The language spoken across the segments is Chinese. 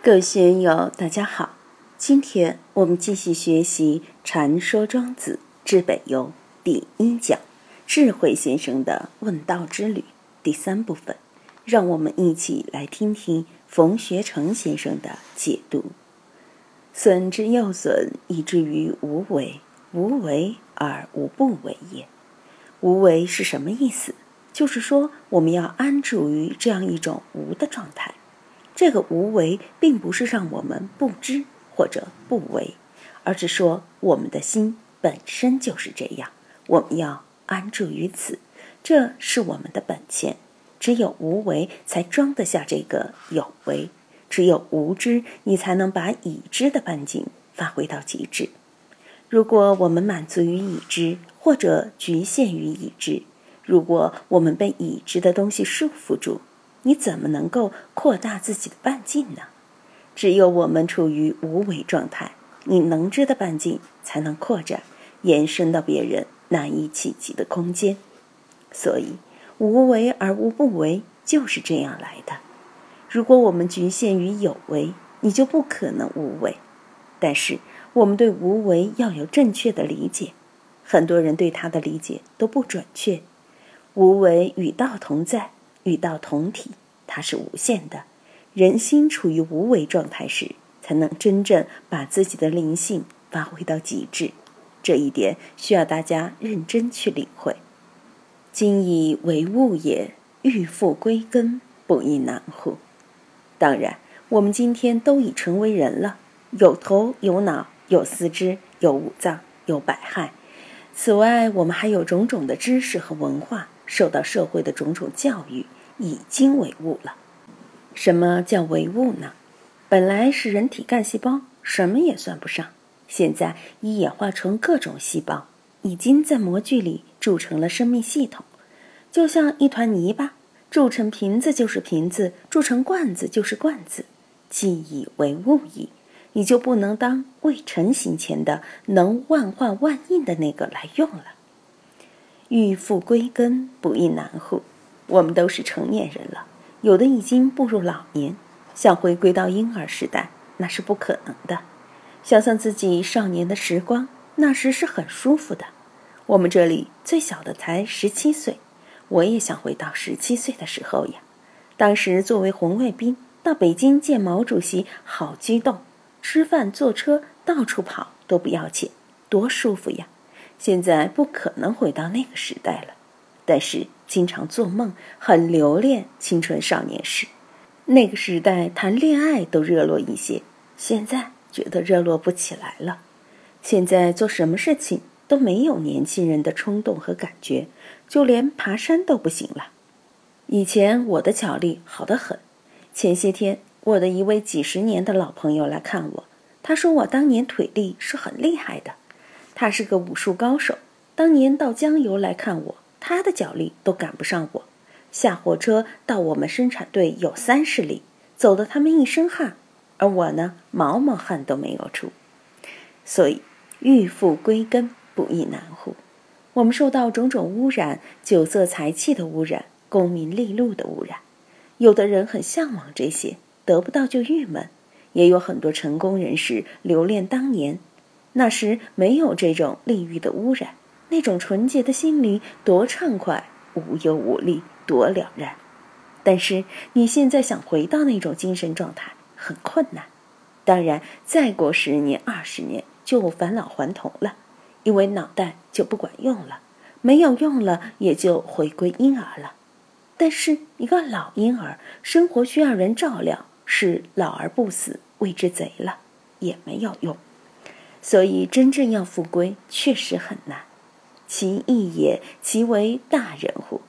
各位学友，大家好。今天我们继续学习《禅说庄子之北游》第一讲“智慧先生的问道之旅”第三部分。让我们一起来听听冯学成先生的解读：“损之又损，以至于无为。无为而无不为也。无为是什么意思？就是说，我们要安住于这样一种无的状态。”这个无为，并不是让我们不知或者不为，而是说我们的心本身就是这样，我们要安住于此，这是我们的本钱。只有无为，才装得下这个有为；只有无知，你才能把已知的半径发挥到极致。如果我们满足于已知，或者局限于已知，如果我们被已知的东西束缚住，你怎么能够扩大自己的半径呢？只有我们处于无为状态，你能知的半径才能扩展，延伸到别人难以企及的空间。所以，无为而无不为就是这样来的。如果我们局限于有为，你就不可能无为。但是，我们对无为要有正确的理解，很多人对他的理解都不准确。无为与道同在。与道同体，它是无限的。人心处于无为状态时，才能真正把自己的灵性发挥到极致。这一点需要大家认真去领会。今以为物也，欲复归根，不亦难乎？当然，我们今天都已成为人了，有头有脑，有四肢，有五脏，有百骸。此外，我们还有种种的知识和文化，受到社会的种种教育。已经为物了。什么叫为物呢？本来是人体干细胞，什么也算不上。现在已演化成各种细胞，已经在模具里铸成了生命系统。就像一团泥巴，铸成瓶子就是瓶子，铸成罐子就是罐子。既已为物矣，你就不能当未成型前的能万换万应的那个来用了。欲复归根，不亦难乎？我们都是成年人了，有的已经步入老年，想回归到婴儿时代，那是不可能的。想想自己少年的时光，那时是很舒服的。我们这里最小的才十七岁，我也想回到十七岁的时候呀。当时作为红卫兵到北京见毛主席，好激动，吃饭坐车到处跑都不要钱，多舒服呀！现在不可能回到那个时代了，但是。经常做梦，很留恋青春少年时。那个时代谈恋爱都热络一些，现在觉得热络不起来了。现在做什么事情都没有年轻人的冲动和感觉，就连爬山都不行了。以前我的脚力好得很。前些天我的一位几十年的老朋友来看我，他说我当年腿力是很厉害的。他是个武术高手，当年到江油来看我。他的脚力都赶不上我，下火车到我们生产队有三十里，走得他们一身汗，而我呢，毛毛汗都没有出。所以，欲复归根，不亦难乎？我们受到种种污染，酒色财气的污染，功名利禄的污染。有的人很向往这些，得不到就郁闷；也有很多成功人士留恋当年，那时没有这种利欲的污染。那种纯洁的心灵多畅快，无忧无虑，多了然。但是你现在想回到那种精神状态，很困难。当然，再过十年、二十年就返老还童了，因为脑袋就不管用了，没有用了，也就回归婴儿了。但是一个老婴儿，生活需要人照料，是老而不死，谓之贼了，也没有用。所以真正要复归，确实很难。其义也，其为大人乎？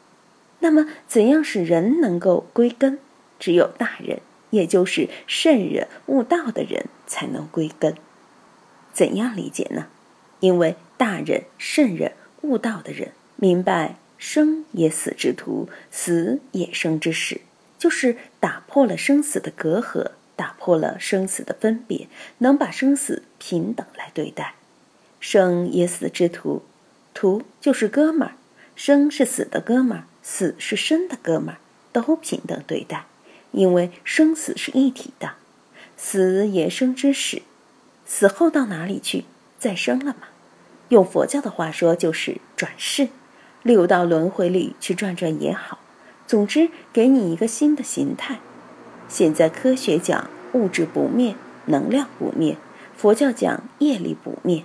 那么，怎样使人能够归根？只有大人，也就是圣人、悟道的人，才能归根。怎样理解呢？因为大人、圣人、悟道的人明白生也死之途，死也生之始，就是打破了生死的隔阂，打破了生死的分别，能把生死平等来对待。生也死之途。徒就是哥们儿，生是死的哥们儿，死是生的哥们儿，都平等对待，因为生死是一体的。死也生之始，死后到哪里去？再生了吗？用佛教的话说，就是转世，六道轮回里去转转也好。总之，给你一个新的形态。现在科学讲物质不灭，能量不灭；佛教讲业力不灭。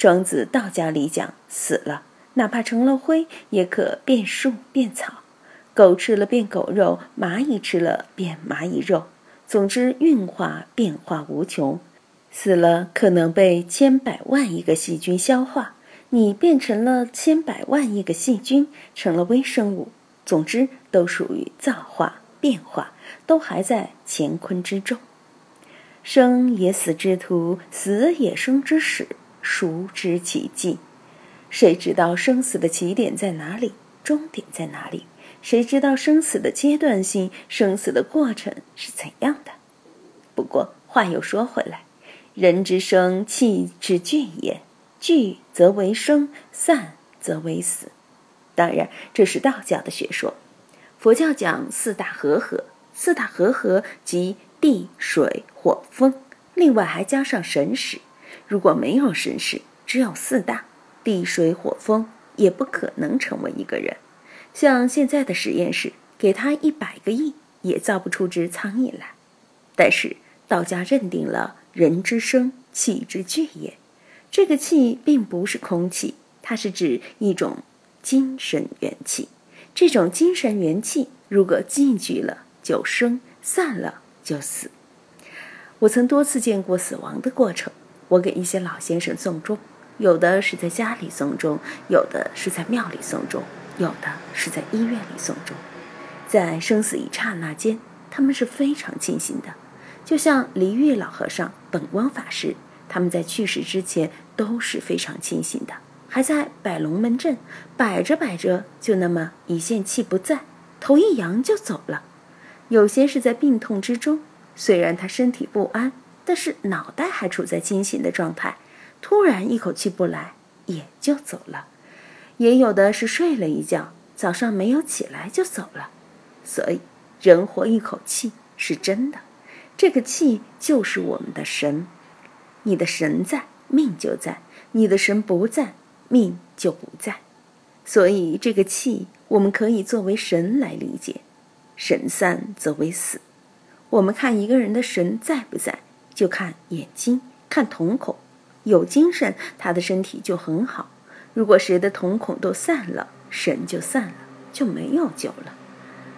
庄子道家里讲死了，哪怕成了灰，也可变树变草。狗吃了变狗肉，蚂蚁吃了变蚂蚁肉。总之，运化变化无穷。死了可能被千百万亿个细菌消化，你变成了千百万亿个细菌，成了微生物。总之，都属于造化变化，都还在乾坤之中。生也死之途，死也生之始，熟知其迹？谁知道生死的起点在哪里，终点在哪里？谁知道生死的阶段性，生死的过程是怎样的？不过话又说回来，人之生，气之聚也，聚则为生，散则为死。当然，这是道教的学说。佛教讲四大和合，四大和合即地、水、火、风，另外还加上神识。如果没有神识，只有四大地、水、火、风，也不可能成为一个人。像现在的实验室，给他一百个亿，也造不出只苍蝇来。但是道家认定了人之生，气之聚也。这个气并不是空气，它是指一种。精神元气，这种精神元气，如果进去了就生，散了就死。我曾多次见过死亡的过程。我给一些老先生送终，有的是在家里送终，有的是在庙里送终，有的是在医院里送终。在生死一刹那间，他们是非常清醒的，就像离玉老和尚、本光法师，他们在去世之前都是非常清醒的。还在摆龙门阵，摆着摆着就那么一线气不在，头一扬就走了。有些是在病痛之中，虽然他身体不安，但是脑袋还处在清醒的状态，突然一口气不来，也就走了。也有的是睡了一觉，早上没有起来就走了。所以，人活一口气是真的，这个气就是我们的神。你的神在，命就在；你的神不在。命就不在，所以这个气我们可以作为神来理解。神散则为死。我们看一个人的神在不在，就看眼睛，看瞳孔。有精神，他的身体就很好。如果谁的瞳孔都散了，神就散了，就没有救了。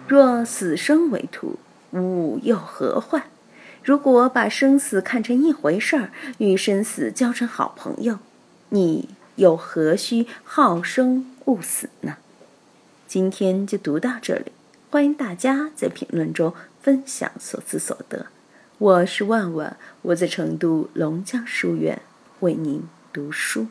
若死生为徒，吾又何患？如果把生死看成一回事儿，与生死交成好朋友，你。又何须好生恶死呢？今天就读到这里，欢迎大家在评论中分享所思所得。我是万万，我在成都龙江书院为您读书。